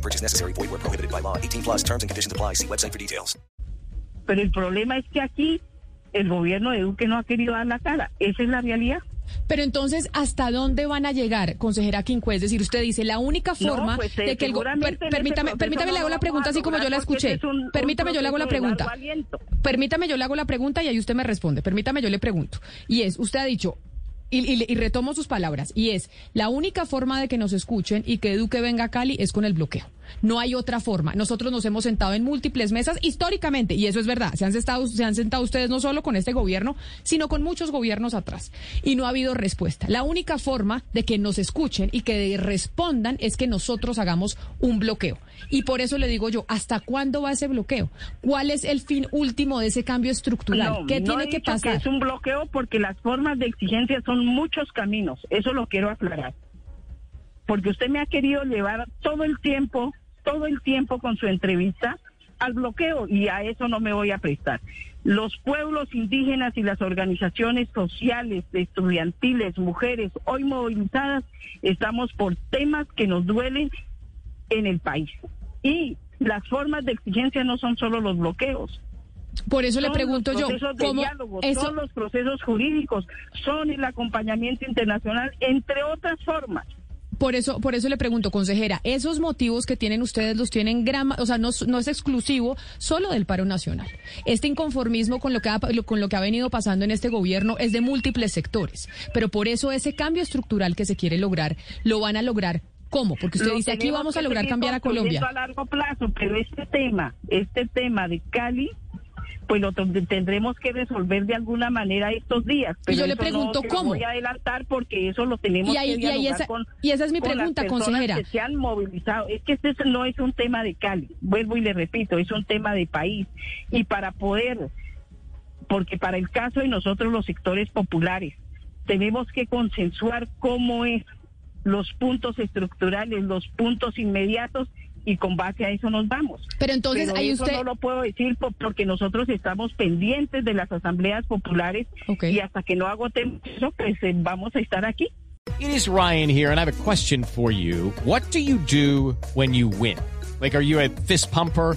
No purchase necessary. Void where prohibited by law. 18 plus terms and conditions apply. See website for details. Pero el problema es que aquí el gobierno de Duque no ha querido dar la cara. Esa es la realidad. Pero entonces, ¿hasta dónde van a llegar, consejera Quincué? Es decir, usted dice, la única No, forma pues, eh, de que el go- seguramente per- permítame, permítame no le hago la pregunta así como yo la escuché. es un- un permítame, yo le hago la pregunta. Permítame, yo le hago la pregunta y ahí usted me responde. Permítame, yo le pregunto. Y es, usted ha dicho, y, y- retomo sus palabras, y es, la única forma de que nos escuchen y que Duque venga a Cali es con el bloqueo. No hay otra forma. Nosotros nos hemos sentado en múltiples mesas históricamente, y eso es verdad. Se han, sentado, se han sentado ustedes no solo con este gobierno, sino con muchos gobiernos atrás. Y no ha habido respuesta. La única forma de que nos escuchen y que respondan es que nosotros hagamos un bloqueo. Y por eso le digo yo, ¿hasta cuándo va ese bloqueo? ¿Cuál es el fin último de ese cambio estructural? No, ¿Qué no tiene he que pasar? es un bloqueo porque las formas de exigencia son muchos caminos. Eso lo quiero aclarar. Porque usted me ha querido llevar todo el tiempo, todo el tiempo con su entrevista al bloqueo y a eso no me voy a prestar. Los pueblos indígenas y las organizaciones sociales, estudiantiles, mujeres, hoy movilizadas, estamos por temas que nos duelen en el país. Y las formas de exigencia no son solo los bloqueos. Por eso le pregunto los yo, procesos de ¿cómo diálogo, eso? son los procesos jurídicos, son el acompañamiento internacional, entre otras formas. Por eso, por eso le pregunto, consejera, esos motivos que tienen ustedes los tienen gran, o sea, no, no es exclusivo solo del paro nacional. Este inconformismo con lo que ha, con lo que ha venido pasando en este gobierno es de múltiples sectores, pero por eso ese cambio estructural que se quiere lograr lo van a lograr. ¿Cómo? Porque usted Lo dice, aquí vamos a lograr cambiar a Colombia. a largo plazo, pero este tema, este tema de Cali, pues lo tendremos que resolver de alguna manera estos días. Pero yo le pregunto, no ¿cómo? voy a adelantar porque eso lo tenemos Y ahí- que y esa- con, y esa es mi con las pregunta, personas consejera. que se han movilizado. Es que este no es un tema de Cali, vuelvo y le repito, es un tema de país. Y para poder, porque para el caso de nosotros los sectores populares, tenemos que consensuar cómo es los puntos estructurales, los puntos inmediatos y con base a eso nos vamos. Pero entonces Pero ahí eso usted, no lo puedo decir po- porque nosotros estamos pendientes de las asambleas populares Ok. y hasta que no agotemos eso, pues eh, vamos a estar aquí. It is Ryan here, and I have a question for you. What do you do when you win? Like, are you a fist pumper?